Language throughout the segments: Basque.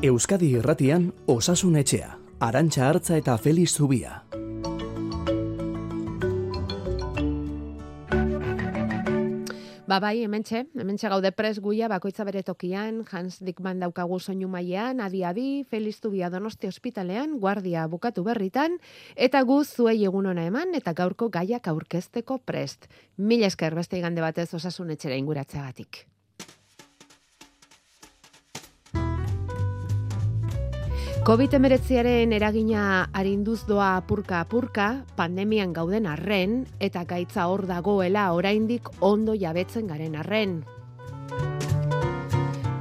Euskadi Irratian Osasun Etxea, Arantxa Artza eta Feliz Zubia. Ba bai, hementxe, hementxe gaude pres guia bakoitza bere tokian, Hans Dickman daukagu soinu mailean, adi adi, Feliz Zubia Donosti Ospitalean, guardia bukatu berritan, eta gu zuei egun ona eman, eta gaurko gaiak aurkezteko prest. Mila esker beste igande batez osasun etxera inguratzeagatik. COVID-19aren eragina arinduz doa apurka-apurka, pandemian gauden arren, eta gaitza hor dagoela oraindik ondo jabetzen garen arren.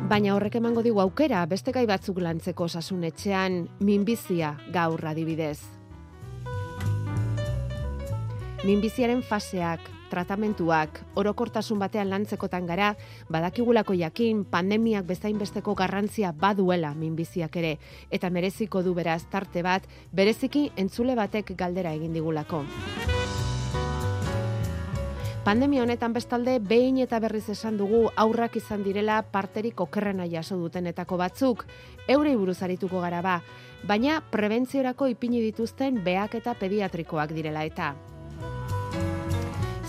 Baina horrek emango digu aukera, beste gai batzuk lantzeko osasunetxean minbizia gaur adibidez. Minbiziaren faseak, tratamentuak, orokortasun batean lantzekotan gara, badakigulako jakin pandemiak bezain besteko garrantzia baduela minbiziak ere, eta mereziko du beraz tarte bat, bereziki entzule batek galdera egin digulako. Pandemia honetan bestalde, behin eta berriz esan dugu aurrak izan direla parterik okerrena jaso dutenetako batzuk, eurei buruz arituko gara ba, baina prebentziorako ipini dituzten beak eta pediatrikoak direla eta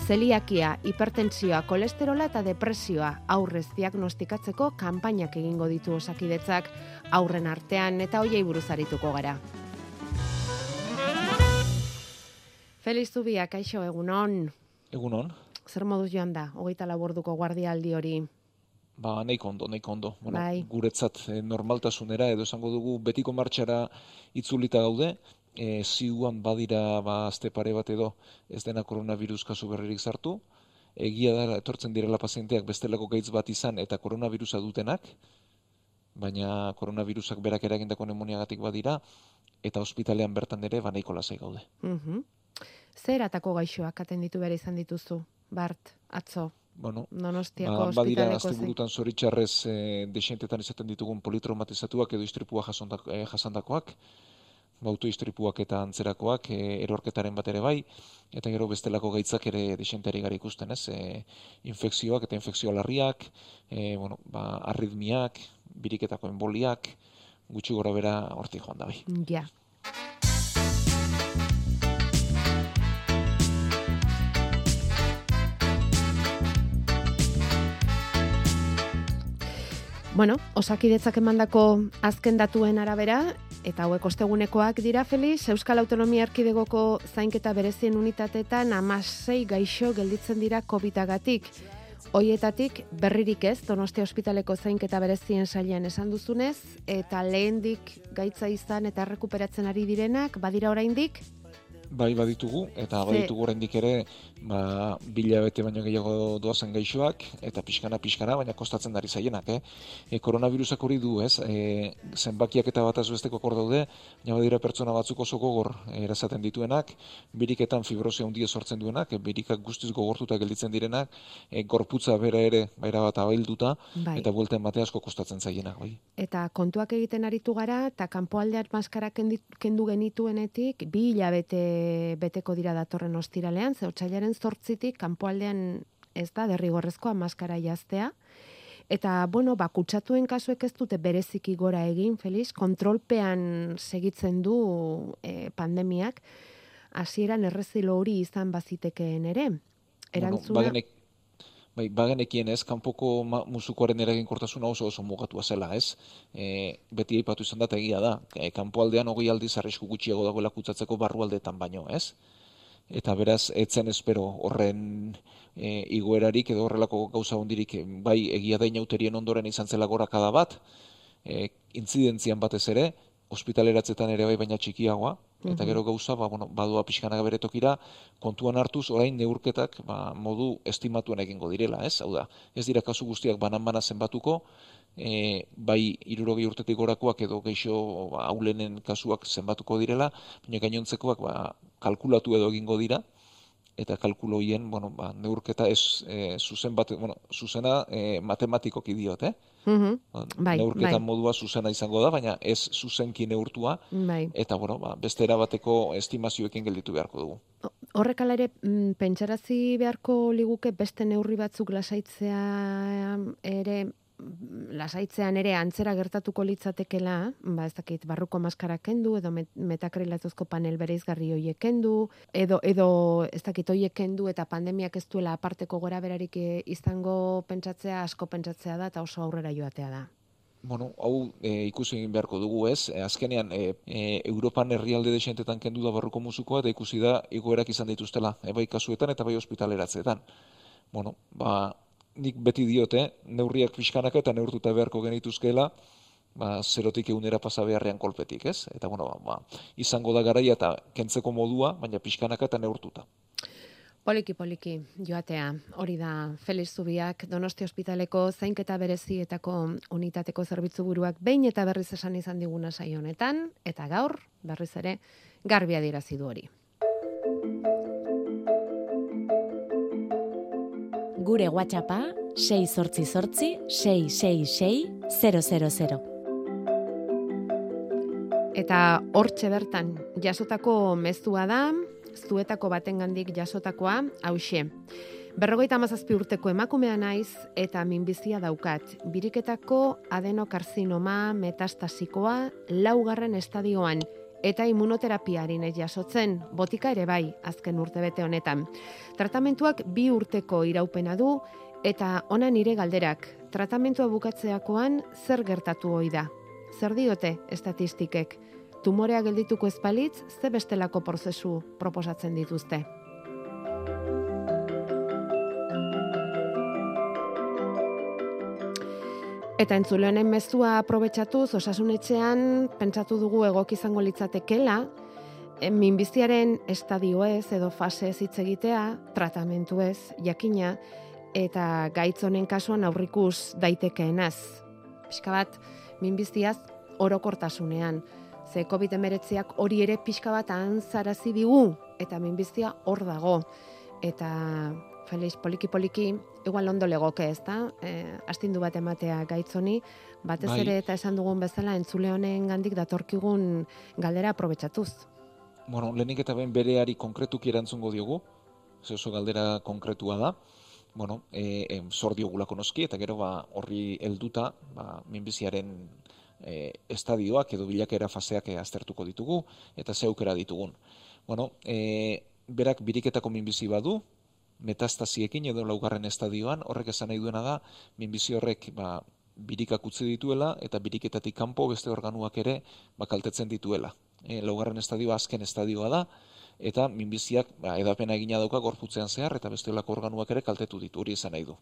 zeliakia, hipertentsioa, kolesterola eta depresioa aurrez diagnostikatzeko kanpainak egingo ditu osakidetzak aurren artean eta hoiei buruz arituko gara. Feliz Zubia, kaixo, egunon. Egunon. Zer moduz joan da, hogeita laborduko guardialdi hori? Ba, nahiko ondo, nahiko ondo. Bueno, bai. Guretzat eh, normaltasunera, edo esango dugu betiko martxara itzulita gaude, e, ziuan badira ba, azte pare bat edo ez dena koronavirus kasu berririk zartu, egia da etortzen direla pazienteak bestelako gaitz bat izan eta koronavirusa dutenak, baina koronavirusak berak eragindako nemoniagatik badira, eta ospitalean bertan ere ba nahiko lasai gaude. Mm Zer atako gaixoak atenditu behar izan dituzu, Bart, atzo? Bueno, Donostiako ba, badira azte burutan zoritxarrez e, desientetan izaten ditugun politraumatizatuak edo istripua jasondak- eh, jasandakoak, autoistripuak eta antzerakoak e, erorketaren bat ere bai, eta gero bestelako gaitzak ere desentari gara ikusten, ez? E, infekzioak eta infekzio larriak, e, bueno, ba, arritmiak, biriketako emboliak, gutxi gora bera hortik joan da bai. Ja. Bueno, osakidetzak emandako azken datuen arabera, eta hauek ostegunekoak dira, Feliz, Euskal Autonomia Erkidegoko zainketa berezien unitateetan amasei gaixo gelditzen dira COVID-agatik. Hoietatik berririk ez, Donostia Ospitaleko zainketa berezien sailean esan duzunez, eta lehendik gaitza izan eta rekuperatzen ari direnak, badira oraindik, Bai, baditugu, eta baditugu oraindik ere, ba, bila bete baino gehiago doazen gaixoak, eta pixkana, pixkana, baina kostatzen dari zaienak, eh? E, koronavirusak hori du, ez? E, zenbakiak eta bataz besteko kor daude, baina badira pertsona batzuk oso gogor eh, erazaten dituenak, biriketan fibrosia handia sortzen duenak, e, birikak guztiz gogortuta gelditzen direnak, e, gorputza bera ere, baira bat abailduta, bai. eta buelten bate asko kostatzen zaienak, bai. Eta kontuak egiten aritu gara, eta kanpoaldean maskara kendu genituenetik, bi hilabete beteko dira datorren ostiralean, ze otsailaren zortzitik kanpoaldean ez da derrigorrezkoa maskara jaztea. Eta, bueno, ba, kutsatuen kasuek ez dute bereziki gora egin, Feliz, kontrolpean segitzen du e, pandemiak, hasieran errezilo hori izan bazitekeen ere. Erantzuna, Bueno, bai, bagenekien ez, kanpoko musukoaren eraginkortasuna oso oso mugatua zela, ez? E, beti aipatu izan da egia da, e, kanpoaldean hogei aldiz arrisku gutxiago dagoela kutsatzeko barrualdetan baino, ez? Eta beraz, etzen espero horren e, igoerarik edo horrelako gauza hondirik, bai egia da inauterien ondoren izan zela gorakada bat, e, intzidentzian batez ere, ospitaleratzetan ere bai baina txikiagoa, eta Mhm. gero gauza, ba, bueno, badua pixkanak bere tokira, kontuan hartuz, orain neurketak ba, modu estimatuan egingo direla, ez? Hau da, ez dira kasu guztiak banan-bana zenbatuko, e, bai irurogei urtetik gorakoak edo geixo ba, aulenen kasuak zenbatuko direla, baina gainontzekoak ba, kalkulatu edo egingo dira, eta kalkulo hien, bueno, ba, neurketa ez e, zuzen bat, bueno, zuzena e, matematikoki diot, eh? Mhm, Bai, neurketa bai. modua zuzena izango da, baina ez zuzenki neurtua, bai. eta bueno, ba, beste erabateko estimazioekin gelditu beharko dugu. Horrek ala ere, mm, pentsarazi beharko liguke beste neurri batzuk lasaitzea ere lasaitzean ere antzera gertatuko litzatekela, ba ez dakit barruko maskara kendu edo metakrilatuzko panel bereizgarri hoiek kendu edo edo ez dakit hoiek kendu eta pandemiak ez duela aparteko gora berarik eh, izango pentsatzea asko pentsatzea da eta oso aurrera joatea da. Bueno, hau e, ikusi egin beharko dugu ez, e, azkenean e, e, Europan herrialde desentetan kendu da barruko musukoa eta ikusi da egoerak izan dituztela, e, bai kasuetan eta bai ospitaleratzeetan. Bueno, ba, nik beti diote, neurriak pixkanak eta neurtuta beharko genituzkela, ba, zerotik egunera pasa beharrean kolpetik, ez? Eta, bueno, ba, izango da garaia eta kentzeko modua, baina pixkanak eta neurtuta. Poliki, poliki, joatea, hori da, Felix Zubiak, Donosti Hospitaleko zainketa berezietako unitateko zerbitzu buruak behin eta berriz esan izan diguna saio honetan, eta gaur, berriz ere, garbia dirazi du hori. Gure WhatsAppa 6 sortzi sortzi 666 000. Eta hortxe bertan, jasotako mezua da, zuetako batengandik jasotakoa, hause. Berrogeita mazazpi urteko emakumea naiz eta minbizia daukat. Biriketako adenokarzinoma metastasikoa laugarren estadioan eta immunoterapiarin ez jasotzen, botika ere bai, azken urte bete honetan. Tratamentuak bi urteko iraupena du eta ona nire galderak, tratamentua bukatzeakoan zer gertatu hoi da. Zer diote estatistikek? tumorea geldituko ezpalitz, ze bestelako prozesu proposatzen dituzte. Eta entzule mezua aprobetsatuz, osasunetxean, pentsatu dugu egok izango litzatekela, minbiziaren estadio ez edo fase hitz egitea, tratamentu ez, jakina, eta gaitz honen kasuan aurrikus daitekeenaz. Piska bat, minbiziaz orokortasunean. Ze COVID-19ak hori ere pixka bat antzarazi digu, eta minbizia hor dago. Eta Felix poliki-poliki, igual ondo legoke ez da, e, astindu bat ematea gaitzoni, batez bai. ere eta esan dugun bezala entzule honen gandik datorkigun galdera aprobetsatuz. Bueno, lehenik eta ben bereari konkretuki erantzungo diogu, ze oso galdera konkretua da, bueno, e, e, zor diogulako noski, eta gero ba, horri helduta ba, minbiziaren e, estadioak edo bilakera faseak aztertuko ditugu eta zeukera ditugun. Bueno, e, berak biriketako minbizi badu, metastasiekin edo laugarren estadioan, horrek esan nahi duena da, minbizi horrek ba, birikak utzi dituela eta biriketatik kanpo beste organuak ere bakaltetzen dituela. E, laugarren estadioa azken estadioa da, eta minbiziak ba, edapena egina dauka gorputzean zehar eta beste organuak ere kaltetu ditu, hori esan nahi du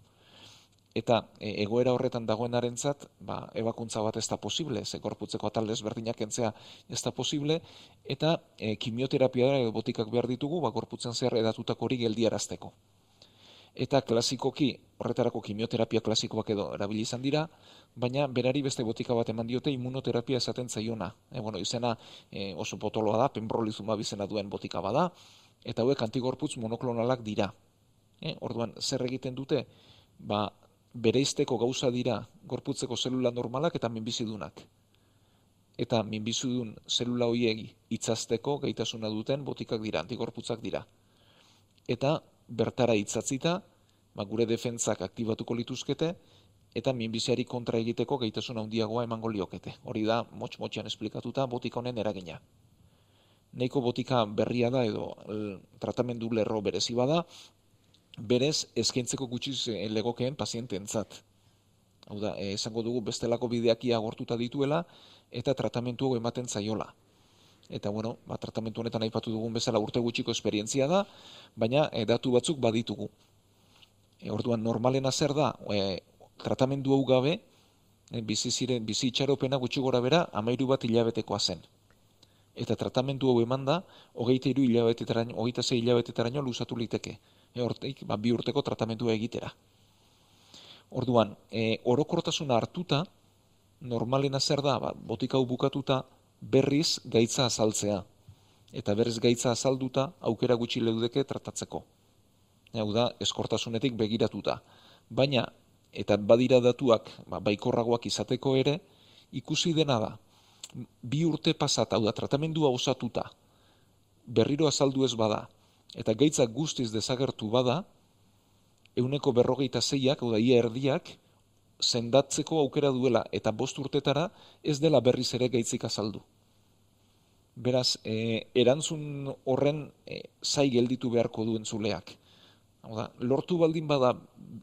eta e, egoera horretan dagoenarentzat, ba, ebakuntza bat ez da posible, ze korputzeko atal desberdinak entzea ez da posible, eta e, kimioterapia edo botikak behar ditugu, ba, gorputzen zer edatutako hori geldiarazteko. Eta klasikoki, horretarako kimioterapia klasikoak edo erabili izan dira, baina berari beste botika bat eman diote immunoterapia esaten zaiona. E, bueno, izena e, oso potoloa da, pembrolizuma bizena duen botika bada, eta hauek antigorputz monoklonalak dira. E, orduan, zer egiten dute? Ba, bereizteko gauza dira gorputzeko zelula normalak eta minbizidunak. Eta minbizidun zelula hoiegi itzazteko gaitasuna duten botikak dira, antigorputzak dira. Eta bertara itzatzita, ba, gure defentzak aktibatuko lituzkete, eta minbiziari kontra egiteko gaitasuna handiagoa emango liokete. Hori da, motx-motxean esplikatuta, botika honen eragina. Neiko botika berria da edo tratamendu lerro berezi bada, berez eskaintzeko gutxi legokeen pazienteentzat. Hau da, eh, esango dugu bestelako bideakia agortuta dituela eta tratamentu ematen zaiola. Eta bueno, ba, tratamentu honetan aipatu dugun bezala urte gutxiko esperientzia da, baina e, datu batzuk baditugu. E, orduan normalena zer da, e, tratamendu hau gabe, e, bizi ziren bizi itxaropena gutxi gora bera 13 bat hilabetekoa zen. Eta tratamendu hau emanda 23 hilabetetaraino, 26 hilabetetaraino luzatu liteke e, hortik, ba, bi urteko tratamentua egitera. Orduan, e, orokortasuna hartuta, normalena zer da, ba, botika bukatuta, berriz gaitza azaltzea. Eta berriz gaitza azalduta, aukera gutxi leudeke tratatzeko. Hau da, eskortasunetik begiratuta. Baina, eta badira datuak, ba, baikorragoak izateko ere, ikusi dena da, bi urte pasat, hau da, tratamendua osatuta, berriro azaldu ez bada, eta gaitzak guztiz desagertu bada, euneko berrogeita zeiak, hau da, ia erdiak, sendatzeko aukera duela eta bost urtetara ez dela berriz ere gaitzik azaldu. Beraz, e, erantzun horren e, zai gelditu beharko duen zuleak. Da, lortu baldin bada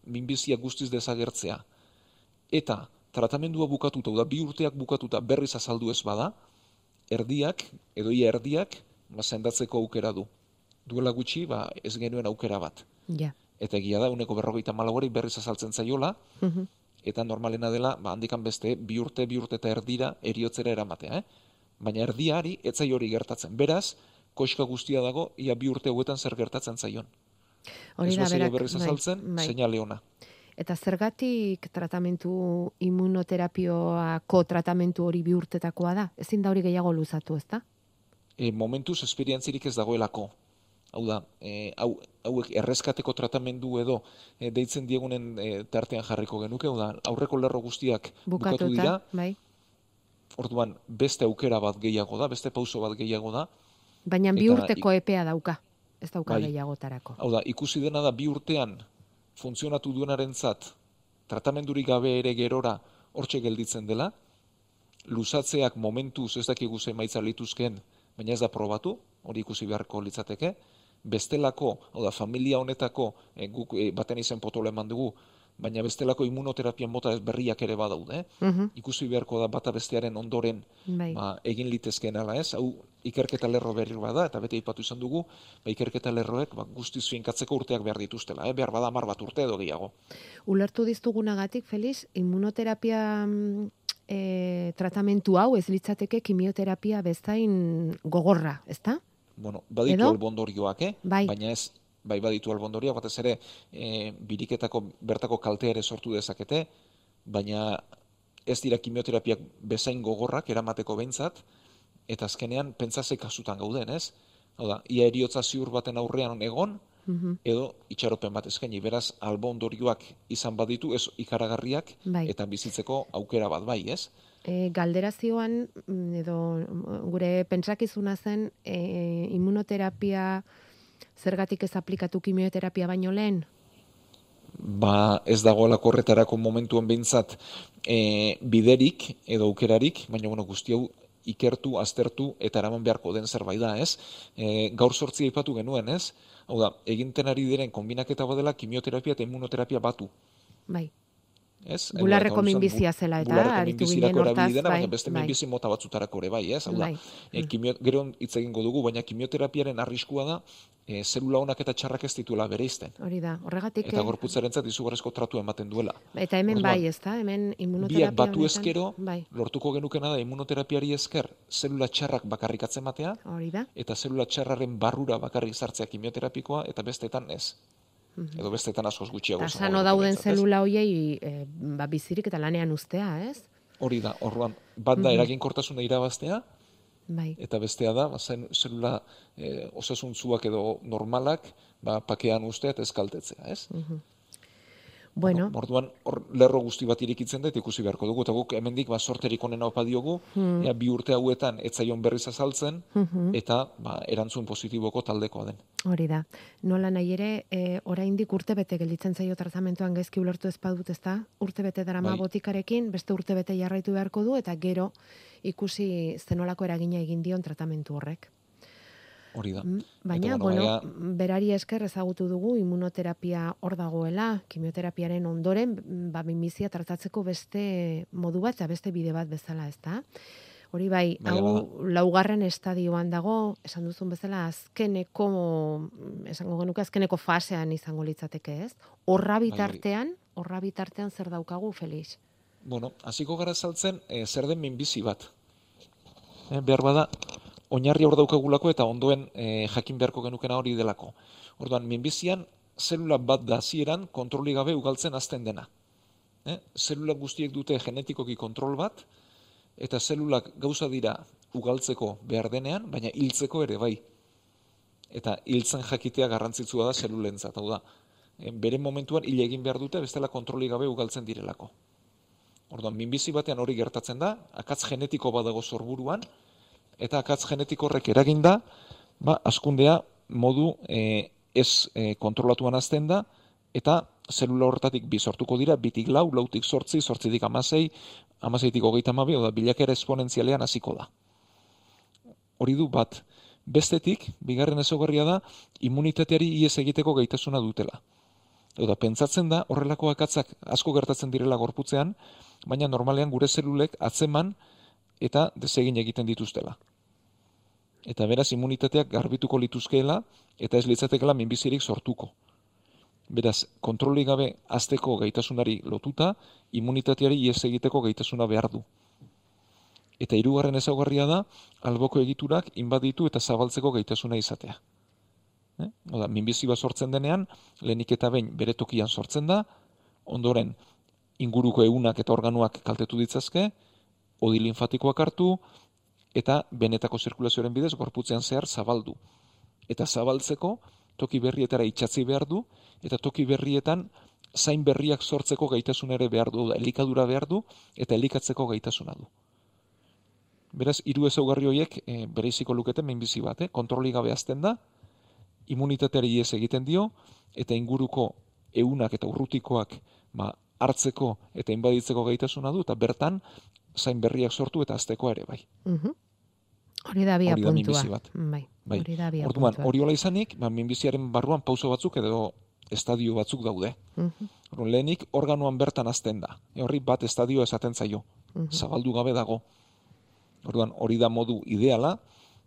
minbizia guztiz desagertzea eta tratamendua bukatuta, da bi urteak bukatuta berriz azaldu ez bada, erdiak, edo ia erdiak, ba, sendatzeko aukera du. Duela gutxi, ba, ez genuen aukera bat. Ja. Eta egia da, uneko berrogeita malagori berriz azaltzen zaiola, Mhm. eta normalena dela, ba, handikan beste, bi urte, bi urte eta erdira eriotzera eramatea, eh? Baina erdiari, etzai hori gertatzen. Beraz, koska guztia dago, ia bi urte hauetan zer gertatzen zaion. Hori da berak, berriz bai, azaltzen, bai. seinale ona. Eta zergatik tratamentu immunoterapioako tratamentu hori bi urtetakoa da? Ezin da hori gehiago luzatu, ezta? e, momentuz esperientzirik ez dagoelako. Hau da, e, hau, hauek erreskateko tratamendu edo e, deitzen diegunen e, tartean jarriko genuke, hau da, aurreko lerro guztiak bukatu Bukatuta, dira, bai. orduan beste aukera bat gehiago da, beste pauso bat gehiago da, Baina bi urteko epea dauka. Ez dauka Bai. gehiagotarako. hau da, ikusi dena da bi urtean funtzionatu duenarentzat tratamendurik gabe ere gerora hortxe gelditzen dela, luzatzeak momentuz ez dakigu ze emaitza lituzken, baina ez da probatu, hori ikusi beharko litzateke, bestelako, hau da, familia honetako, e, guk e, baten izen potolo eman dugu, baina bestelako immunoterapian mota berriak ere badaude, Mhm, ikusi beharko da bata bestearen ondoren Bai. ba, egin litezkeen ala ez, hau ikerketa lerro berri bada, eta bete ipatu izan dugu, ba, ikerketa lerroek ba, guztiz finkatzeko urteak behar dituztela, eh? behar bada mar bat urte edo gehiago. Ulertu diztugunagatik, Feliz, immunoterapia mm, e, tratamentu hau ez litzateke kimioterapia bezain gogorra, ezta? Bueno, baditu Edo? albondorioak, eh? Bai. baina ez, bai baditu albondorioak, batez ere e, biriketako bertako kaltea ere sortu dezakete, baina ez dira kimioterapiak bezain gogorrak eramateko behintzat, eta azkenean pentsase kasutan gauden, ez? Hau da, ia eriotza ziur baten aurrean egon, Mhm. edo itxaropen bat eskaini, beraz albo ondorioak izan baditu, ez ikaragarriak, Bai. eta bizitzeko aukera bat bai, ez? E, galderazioan, mm, edo mm, gure pentsakizuna zen, e, immunoterapia zergatik ez aplikatu kimioterapia baino lehen? Ba ez dagoelako horretarako momentuen behintzat e, biderik edo aukerarik, baina bueno, guzti hau ikertu, aztertu eta eraman beharko den zerbait da, ez? E, gaur sortzi aipatu genuen, ez? Hau da, eginten ari diren kombinaketa badela kimioterapia eta immunoterapia batu. Bai. Ez? Bularreko zen, minbizia zela eta aritu ginen hortaz, dena, bai, baina beste bai. minbizi mota batzutarako ere bai, ez? Hau da, Bai. e, kimio, gero hitz egingo dugu, baina kimioterapiaren arriskua da e, zelula onak eta txarrak ez dituela bereizten. Hori da, horregatik... Eta eh, gorputzarentzat izugarrizko tratu ematen duela. Eta hemen Orduan, bai, ezta? Hemen immunoterapia Biak batu honetan- ezkero, Bai, lortuko genukena da immunoterapiari esker zelula txarrak bakarrik atzematea, hori da. eta zelula txarraren barrura bakarrik sartzea kimioterapikoa, eta bestetan ez. Edo bestetan askoz gutxiago. Esango sano dauden zelula hoiei e, ba, bizirik eta lanean ustea, ez? Hori da, orduan, bat da eraginkortasuna irabaztea, Bai. eta bestea da, ba, zen, zelula e, osasuntzuak edo normalak, ba, pakean ustea eta eskaltetzea, ez? Bueno, Orduan, hor lerro guzti bat irikitzen da, ikusi beharko dugu, eta guk hemendik ba, sorterik onena opa diogu, Hmm. ea, bi urte hauetan etzaion berriz azaltzen, eta ba, erantzun positiboko taldekoa den. hori da. Nola nahi ere, e, oraindik urte bete gelditzen zaio tratamentuan gezki ulertu ez badut, ezta? Urte bete darama Bai. botikarekin, beste urte bete jarraitu beharko du, eta gero ikusi zenolako eragina egin dion tratamentu horrek. Hori da. Mm, Baina, bueno, ea, berari esker ezagutu dugu immunoterapia hor dagoela, kimioterapiaren ondoren, mm, ba, minbizia tratatzeko beste modu bat, eta beste bide bat bezala, ezta? Hori bai, Bai, hau laugarren estadioan dago, esan duzun bezala, azkeneko, mm, esango genuke, azkeneko fasean izango litzateke, ez? Horra Bai, bitartean, horra bitartean zer daukagu, Felix? Bueno, hasiko gara saltzen e, zer den minbizi bat. E, behar bada, oinarri hor daukagulako eta ondoen e, jakin beharko genukena hori delako. Orduan, minbizian, zelula bat da hasieran kontroli gabe ugaltzen azten dena. E, zelula guztiek dute genetikoki kontrol bat, eta zelulak gauza dira ugaltzeko behar denean, baina hiltzeko ere bai. Eta hiltzen jakitea garrantzitsua da zelulentzat, hau da. E, bere momentuan hil egin behar dute, bestela kontroli gabe ugaltzen direlako. Orduan, minbizi batean hori gertatzen da, akatz genetiko badago sorburuan, eta akatz genetiko horrek eraginda, ba, askundea modu e, ez e, kontrolatuan azten da, eta zelula horretatik bi sortuko dira, bitik lau, lautik sortzi, sortzitik amasei, amaseitik hogeita amabi, oda bilakera esponentzialean hasiko da. Hori du bat, bestetik, bigarren ezaugarria da, immunitateari ies egiteko gaitasuna dutela. Oda, pentsatzen da, horrelako akatzak asko gertatzen direla gorputzean, baina normalean gure zelulek atzeman eta desegin egiten dituztela. Eta beraz, immunitateak garbituko lituzkeela, eta ez litzatekela minbizirik sortuko. Beraz, kontroli gabe azteko gaitasunari lotuta, immunitateari ies egiteko gaitasuna behar du. Eta hirugarren ezaugarria da, alboko egiturak inbaditu eta zabaltzeko gaitasuna izatea. Eh? Oda, minbizi bat sortzen denean, lehenik eta behin bere tokian sortzen da, ondoren inguruko egunak eta organuak kaltetu ditzazke, odi linfatikoak hartu, eta benetako zirkulazioaren bidez gorputzean zehar zabaldu. Eta zabaltzeko, toki berrietara itxatzi behar du, eta toki berrietan zain berriak sortzeko gaitasun ere behar du, da, elikadura behar du, eta elikatzeko gaitasuna du. Beraz, hiru ezaugarri horiek e, bereiziko lukete minbizi bat, eh? kontroli gabe azten da, immunitateari ez egiten dio, eta inguruko eunak eta urrutikoak ba, hartzeko eta inbaditzeko gaitasuna du, eta bertan zain berriak sortu eta azteko ere bai. Mhm. Hori da bia Hori da puntua. minbizi bat. Bai, Bai. hori da bia Orduan, puntua. hori hola izanik, ba, minbiziaren barruan pauso batzuk edo estadio batzuk daude. Mhm, Orduan, lehenik organoan bertan azten da. E, horri bat estadio esaten zaio. mhm. Zabaldu gabe dago. Orduan, hori da modu ideala,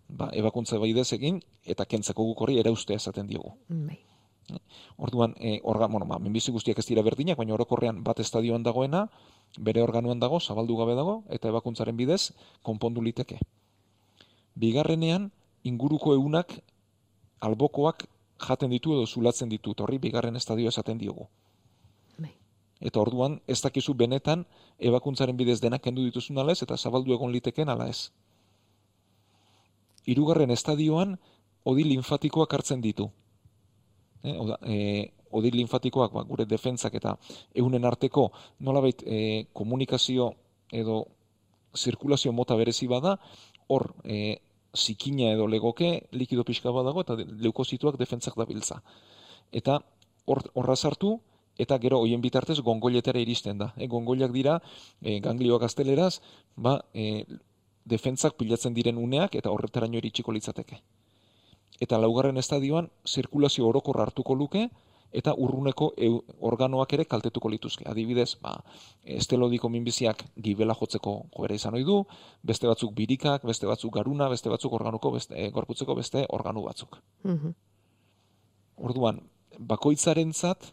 ba, ebakuntza baidez egin, eta kentzeko guk hori erauste esaten diogu. Bai. Orduan, e, organ, bueno, ba, minbizi guztiak ez dira berdinak, baina orokorrean bat estadioan dagoena, bere organuan dago, zabaldu gabe dago, eta ebakuntzaren bidez, konpondu liteke. Bigarrenean, inguruko egunak, albokoak jaten ditu edo zulatzen ditu, eta horri bigarren estadio esaten diogu. Bai. Eta orduan, ez dakizu benetan, ebakuntzaren bidez denak kendu dituzun ez, eta zabaldu egon liteken ala ez. Hirugarren estadioan, odi linfatikoak hartzen ditu. E, oda, e, odi linfatikoak ba, gure defentzak eta egunen arteko nolabait e, komunikazio edo zirkulazio mota berezi bada, hor e, zikina edo legoke likido pixka bat dago eta leukozituak defentzak dabiltza. Eta hor, horra sartu eta gero hoien bitartez gongoiletara iristen da. E, gongoiak dira e, ganglioak gazteleraz, ba, e, defentzak pilatzen diren uneak eta horretaraino iritsiko litzateke. Eta laugarren estadioan zirkulazio orokorra hartuko luke eta urruneko organoak ere kaltetuko lituzke. Adibidez, ba, estelodiko minbiziak gibela jotzeko joera izan ohi du, beste batzuk birikak, beste batzuk garuna, beste batzuk organuko, beste, e, gorputzeko beste organu batzuk. Mhm. Orduan, bakoitzarentzat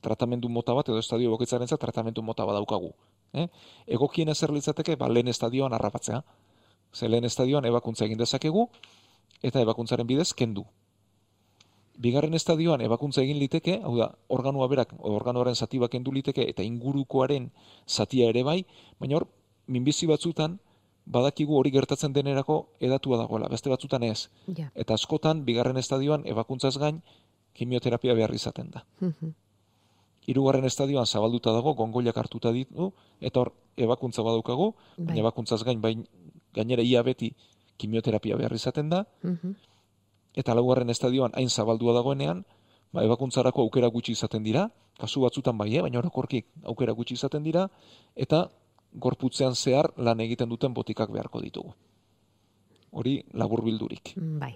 tratamendu mota bat edo estadio bakoitzarentzat tratamendu mota bat daukagu. Eh? Egokien ezer litzateke, ba, lehen estadioan harrapatzea. Ze lehen estadioan ebakuntza egin dezakegu, eta ebakuntzaren bidez kendu. Bigarren estadioan ebakuntza egin liteke, hau da, organua berak, organoaren zati bat kendu liteke, eta ingurukoaren zatia ere bai, baina hor, minbizi batzutan, badakigu hori gertatzen denerako edatua dagoela, beste batzutan ez. Ja. Eta askotan, bigarren estadioan ebakuntzaz gain, kimioterapia behar izaten da. Mhm. Hirugarren estadioan zabalduta dago, gongoiak hartuta ditu, eta hor ebakuntza badaukagu, baina Bai. ebakuntzaz gain, bain, gainera ia beti kimioterapia behar izaten da, Mhm. eta laugarren estadioan hain zabaldua dagoenean, ba, ebakuntzarako aukera gutxi izaten dira, kasu batzutan bai, eh? baina orokorki aukera gutxi izaten dira, eta gorputzean zehar lan egiten duten botikak beharko ditugu. Hori labur bildurik. Bai.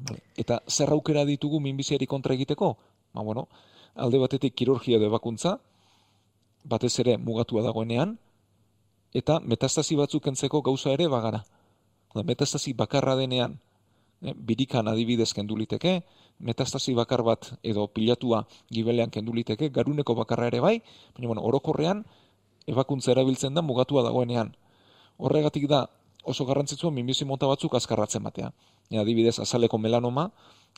Vale. Eta zer aukera ditugu minbiziari kontra egiteko? Ba, bueno, alde batetik kirurgia edo ebakuntza, batez ere mugatua dagoenean, eta metastasi batzuk kentzeko gauza ere bagara. Metastasi bakarra denean, eh, birikan adibidez kendu liteke, metastasi bakar bat edo pilatua gibelean kendu liteke, garuneko bakarra ere bai, baina bueno, orokorrean ebakuntza erabiltzen da mugatua dagoenean. Horregatik da oso garrantzitsua minbizi mota batzuk azkarratzen batea. E, adibidez, azaleko melanoma,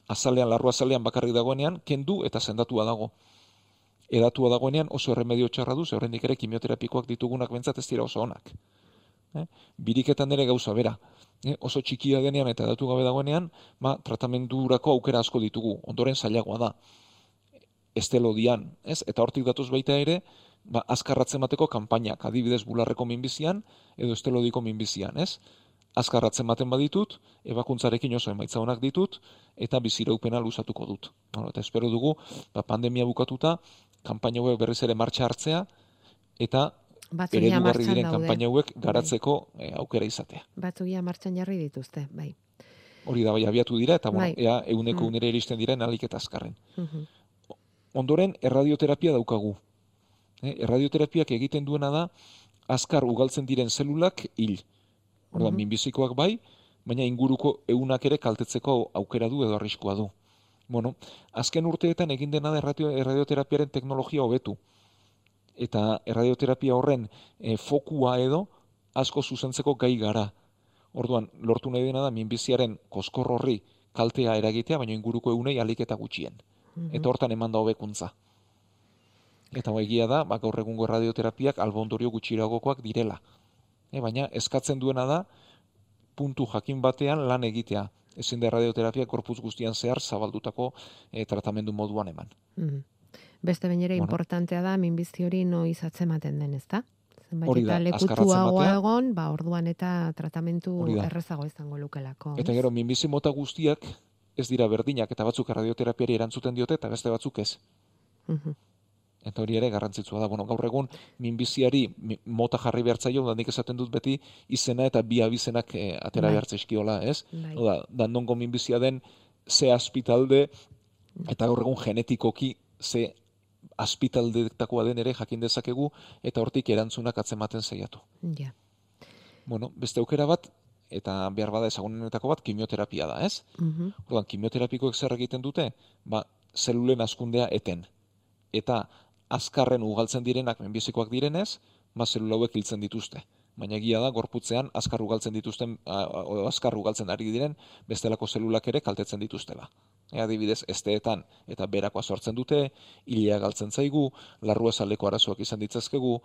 azalean, larru azalean bakarrik dagoenean, kendu eta sendatua dago. Edatua dagoenean oso erremedio txarra du, horrendik ere kimioterapikoak ditugunak bentsat ez dira oso onak. Eh? Biriketan ere gauza bera. Eh? Oso txikia denean eta edatu gabe dagoenean, ba, tratamendurako aukera asko ditugu, ondoren zailagoa da. Estelodian, ez? Eta hortik datuz baita ere, ba, azkarratzen bateko kanpainak, adibidez bularreko minbizian, edo estelodiko minbizian, ez? Azkarratzen baten baditut, ebakuntzarekin oso emaitza onak ditut, eta biziraupena luzatuko dut. Bueno, eta espero dugu, ba, pandemia bukatuta, kanpaina hauek berriz ere martxa hartzea, eta Batzuk eredugarri martxan diren daude. kanpaina hauek garatzeko eh, aukera izatea. Batzuk ja martxan jarri dituzte, bai. Hori da bai abiatu dira, eta bueno, Bai. ea euneko Mm. unera iristen diren alik eta azkarren. Mhm. Ondoren, erradioterapia daukagu. Eh, erradioterapiak egiten duena da, azkar ugaltzen diren zelulak hil. Orduan, Mhm. minbizikoak bai, baina inguruko eunak ere kaltetzeko aukera du edo arriskua du. Bueno, azken urteetan egin dena da erradioterapiaren teknologia hobetu. Eta erradioterapia horren eh, fokua edo asko zuzentzeko gai gara. Orduan, lortu nahi dena da minbiziaren koskorro horri kaltea eragitea, baina inguruko eunei alik eta gutxien Mhm. eta hortan eman da hobekuntza. Eta egia da, ba, gaur egungo radioterapiak albondorio gutxiragokoak direla. E, baina eskatzen duena da, puntu jakin batean lan egitea. Ezin da radioterapia korpuz guztian zehar zabaldutako e, tratamendu moduan eman. Mhm. Beste behin ere Bueno. importantea da minbizi hori noiz atzematen den, ezta? Zenbait eta lekutuagoa egon, ba orduan eta tratamentu errezago izango lukelako. Eta gero, minbizi mota guztiak ez dira berdinak, eta batzuk radioterapiari erantzuten diote, eta beste batzuk ez. Mhm. Eta hori ere garrantzitsua da. Bueno, gaur egun minbiziari mi- mota jarri behar zaio, da nik esaten dut beti izena eta bi abizenak eh, atera Bai. behar zaizkiola, ez? Bai. Hau da, dandongo minbizia den ze aspitalde eta gaur egun genetikoki ze aspitaldetakoa den ere jakin dezakegu eta hortik erantzunak atzematen zeiatu. Ja. Bueno, beste aukera bat eta behar bada ezagunenetako bat kimioterapia da, ez? Mhm. Orduan, kimioterapikoek zer egiten dute? Ba, zelulen askundea eten. Eta azkarren ugaltzen direnak menbizikoak direnez, ba, zelula hauek hiltzen dituzte. Baina egia da, gorputzean azkar ugaltzen dituzten, azkar ugaltzen ari diren, bestelako zelulak ere kaltetzen dituztela. E, adibidez, esteetan eta berakoa sortzen dute, hilea galtzen zaigu, larrua zaleko arazoak izan ditzazkegu,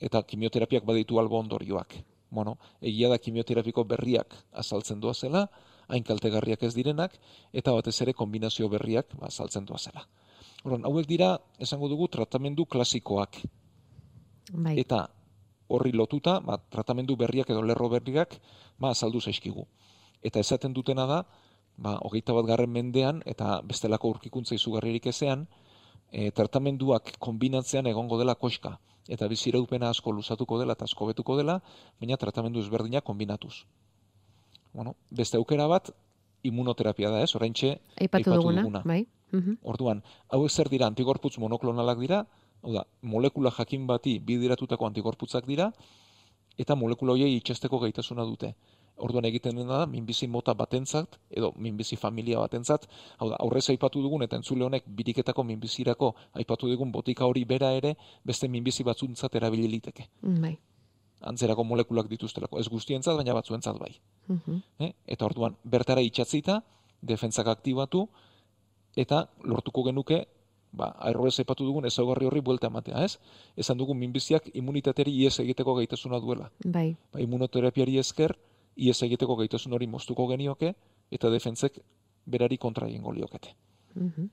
eta kimioterapiak baditu albo ondorioak. Bueno, egia da kimioterapiko berriak azaltzen doazela, hain kaltegarriak ez direnak, eta batez ere kombinazio berriak ba, azaltzen doazela. Orduan, hauek dira, esango dugu, tratamendu klasikoak. Bai. Eta horri lotuta, ba, tratamendu berriak edo lerro berriak ba, azaldu zaizkigu. Eta esaten dutena da, ba, hogeita bat garren mendean, eta bestelako urkikuntza izugarririk ezean, e, tratamenduak kombinatzean egongo dela koska. Eta biziraupena asko luzatuko dela eta asko betuko dela, baina tratamendu ezberdinak kombinatuz. Bueno, beste aukera bat, immunoterapia da ez, oraintxe Aipatu duguna, duguna. bai? Mhm. Orduan, hauek zer dira antigorputz monoklonalak dira, hau da, molekula jakin bati bidiratutako antigorputzak dira, eta molekula horiei itxesteko gaitasuna dute. Orduan egiten dena da, minbizi mota batentzat, edo minbizi familia batentzat, hau da, aurrez aipatu dugun, eta entzule honek biriketako minbizirako aipatu dugun botika hori bera ere, beste minbizi batzuntzat erabili liteke. Bai. Antzerako molekulak dituztelako, ez guztientzat, baina batzuentzat bai. Mhm. Eh? Eta orduan, bertara itxatzita, defentzak aktibatu, eta lortuko genuke, ba, aerrorez aipatu dugun ezaugarri horri buelta ematea, ez? Esan dugun minbiziak immunitateari ies egiteko gaitasuna duela. Bai. Ba, immunoterapiari esker, ies egiteko gaitasun hori moztuko genioke, eta defentzek berari kontra egingo liokete. Mhm.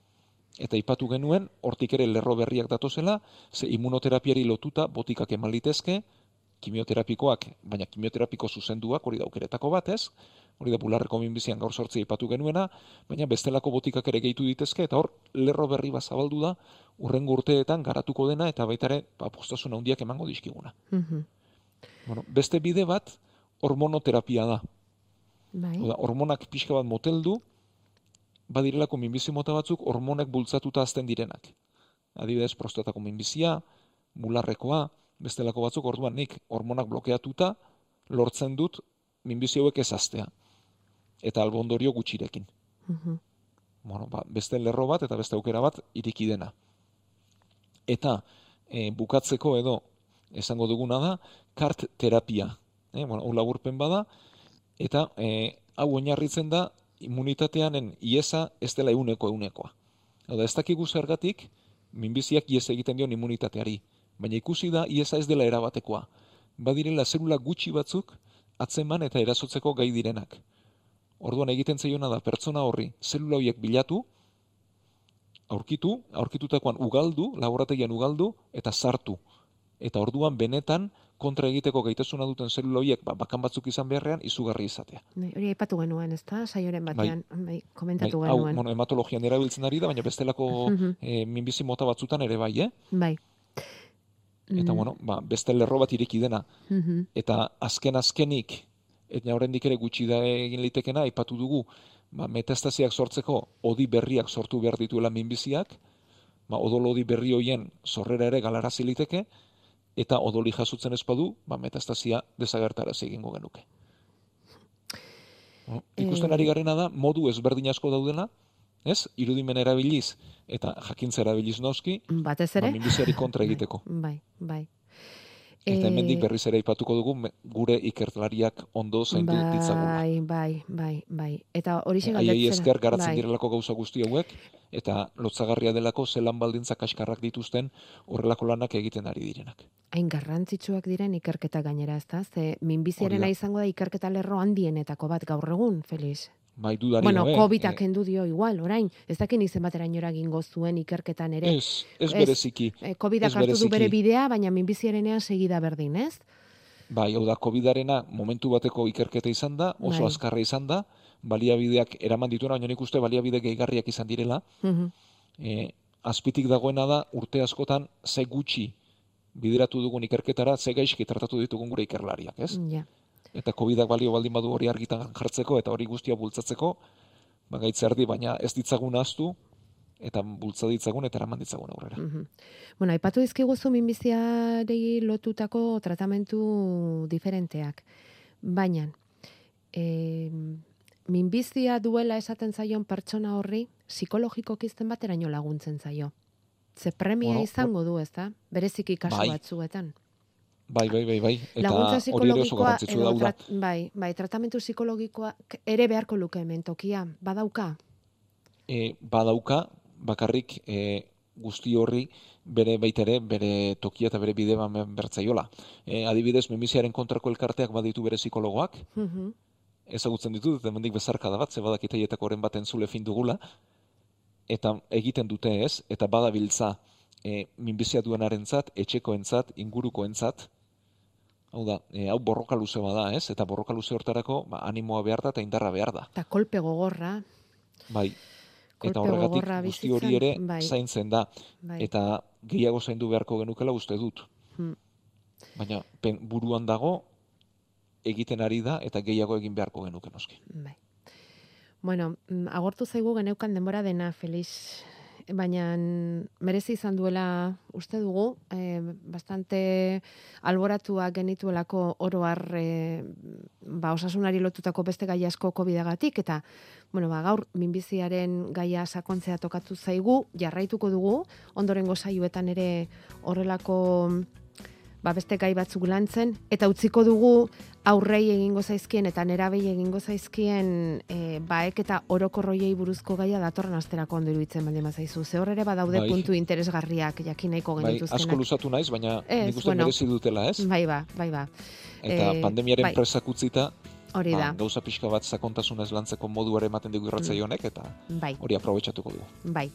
Eta ipatu genuen, hortik ere lerro berriak datozela, ze immunoterapiari lotuta botikak eman litezke, kimioterapikoak, baina kimioterapiko zuzenduak, hori da aukeretako bat, ez? Hori da bularreko minbizian gaur sortzi ipatu genuena, baina bestelako botikak ere gehitu ditezke, eta hor lerro berri bat zabaldu da, urrengo urteetan garatuko dena, eta baita ere, ba, postasun handiak emango dizkiguna. Mhm. Bueno, beste bide bat, hormonoterapia da. Bai. Oda, hormonak pixka bat moteldu, badirelako minbizi mota batzuk hormonek bultzatuta azten direnak. Adibidez, prostatako minbizia, bularrekoa, bestelako batzuk, orduan nik hormonak blokeatuta lortzen dut minbizi hauek ez aztea. Eta albondorio gutxirekin. Mhm. Bueno, ba, beste lerro bat eta beste aukera bat iriki dena. Eta e, bukatzeko edo esango duguna da kart terapia. E, bueno, hau laburpen bada eta e, hau oinarritzen da immunitateanen iesa ez dela euneko eunekoa. Hau ez dakigu zergatik minbiziak ies egiten dion immunitateari, baina ikusi da iesa ez dela erabatekoa. Badirela zelula gutxi batzuk atzeman eta erasotzeko gai direnak. Orduan egiten zaiona da pertsona horri zelula horiek bilatu, aurkitu, aurkitutakoan ugaldu, laborategian ugaldu eta sartu. Eta orduan benetan kontra egiteko gaitasuna duten zelula horiek ba, bakan batzuk izan beharrean izugarri izatea. Bai, hori aipatu genuen, ez da? Saioren batean, bai, komentatu bai, hau, genuen. bueno, hematologian erabiltzen ari da, baina bestelako eh, minbizi mota batzutan ere bai, eh? Bai. Eta, Mm, bueno, ba, beste lerro bat ireki dena. Eta azken azkenik, eta oraindik ere gutxi da egin litekena, aipatu dugu, ba, metastasiak sortzeko odi berriak sortu behar dituela minbiziak, ba, odol odi berri hoien sorrera ere galarazi liteke, eta odoli jasotzen ez badu, ba, metastasia desagertarazi egingo genuke. No? Ikusten Eh, ari garena da, modu ezberdin asko daudela, ez? Irudimen erabiliz eta jakintza erabiliz noski, Batez ba, ere? minbiziari kontra egiteko. Bai, bai. Eta hemendik Eh, berriz ere aipatuko dugu gure ikertlariak ondo zaindu ditzagula. Bai, bai, bai, bai. Eta hori Haiei esker garatzen bai. direlako gauza guzti hauek, eta lotzagarria delako zelan baldintza kaskarrak dituzten horrelako lanak egiten ari direnak. Hain garrantzitsuak diren ikerketa gainera, ez da? Ze minbiziarena izango da ikerketa lerro handienetako bat gaur egun, Feliz. Bai, dudari bueno, gabe. COVID-ak eh, kendu dio igual, orain. Ez dakin izen baterainora egingo zuen ikerketan ere. ez, ez Ez. bereziki. Eh, COVID-ak ez hartu du bere bidea, baina minbiziarenean segida berdin, ez? Bai, hau da, COVID-arena momentu bateko ikerketa izan da, oso Bai. azkarra izan da, baliabideak eraman dituena, baina nik uste baliabide gehigarriak izan direla, Mhm. e, azpitik dagoena da urte askotan ze gutxi bideratu dugun ikerketara, ze gaizki tratatu ditugun gure ikerlariak, ez? Ja. Eta COVIDak balio baldin badu hori argitan jartzeko eta hori guztia bultzatzeko, ba gaitz erdi, baina ez ditzagun ahaztu eta bultza ditzagun eta eraman ditzagun aurrera. Mhm. Bueno, aipatu dizkiguzu minbiziarei lotutako tratamentu diferenteak. Baina, e, minbizia duela esaten zaion pertsona horri, psikologiko kizten bateraino laguntzen zaio. Ze premia Bueno, izango du, ez da? Bereziki kasu Bai. batzuetan. Bai, bai, bai, bai. Eta Laguntza psikologikoa edo trat, bai, bai, tratamentu psikologikoa ere beharko luke hemen tokia, badauka. E, badauka, bakarrik e, guzti horri bere baitere, bere tokia eta bere bide bertzaiola. E, adibidez, minbiziaren kontrako elkarteak baditu bere psikologoak, Mhm. Ezagutzen ditut, eta hemendik bezarkada bat, ze badakit aietako oren baten zule fin dugula, eta egiten dute ez, eta badabiltza e, minbizia duenarentzat, etxekoentzat, ingurukoentzat, hau da, e, hau borroka luze bada ez, eta borroka luze hortarako ba, animoa behar da eta indarra behar da. Eta kolpe gogorra, Bai, kolpe eta horregatik guzti hori ere bai, zaintzen da, bai. eta gehiago zaindu beharko genukela uste dut. Hmm. Baina pen, buruan dago, egiten ari da, eta gehiago egin beharko genuke noski. Bai. Bueno, mm, agortu zaigu geneukan denbora dena, Felix. Baina merezi izan duela uste dugu, eh, bastante alboratuak genituelako oroar eh, ba, osasunari lotutako beste gai asko COVID-agatik, eta bueno, ba, gaur minbiziaren gaia sakontzea tokatu zaigu, jarraituko dugu, ondorengo saioetan ere horrelako ba, beste gai batzuk lantzen, eta utziko dugu aurrei egingo zaizkien eta nerabei egingo zaizkien e, baek eta orokorroiei buruzko gaia datorren asterako ondo iruditzen baldin bazaizu. Ze hor ere badaude Bai. puntu interesgarriak jakin nahiko Bai, asko genituzkenak. luzatu naiz, baina Ez, nik uste bueno. merezi dutela, ez? Bai ba, bai ba. Eta Eh, pandemiaren bai. presak utzita, Hori ba, da. gauza pixka bat sakontasunez lantzeko modu ere ematen digu irratzaile Mm. honek, eta Bai, hori aprobetxatuko dugu. bai.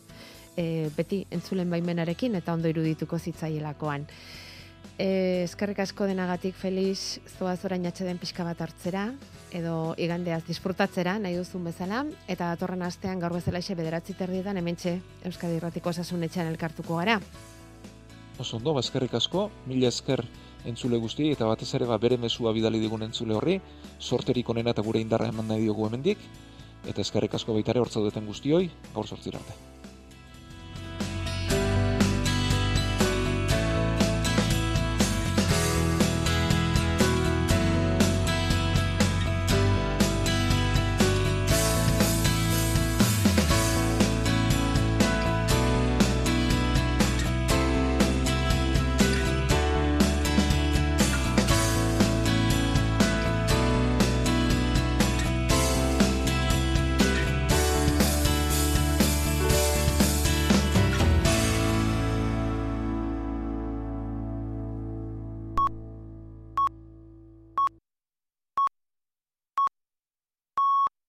E, beti entzulen baimenarekin eta ondo irudituko zitzaielakoan. E, eskerrik asko denagatik, Felix, zoaz orain atxeden pixka bat hartzera, edo igandeaz disfrutatzera, nahi duzun bezala, eta datorren astean gaur bezala ise bederatzi terdietan hementxe Euskadi Irratiko Osasun Etxean elkartuko gara. Oso ondo, ba, eskerrik asko, mila esker entzule guzti, eta batez ere ba, bere mezua bidali digun entzule horri, sorterik onena eta gure indarra eman nahi diogu hemendik, eta eskerrik asko baitare hortzaudeten guztioi, gaur sortzira arte.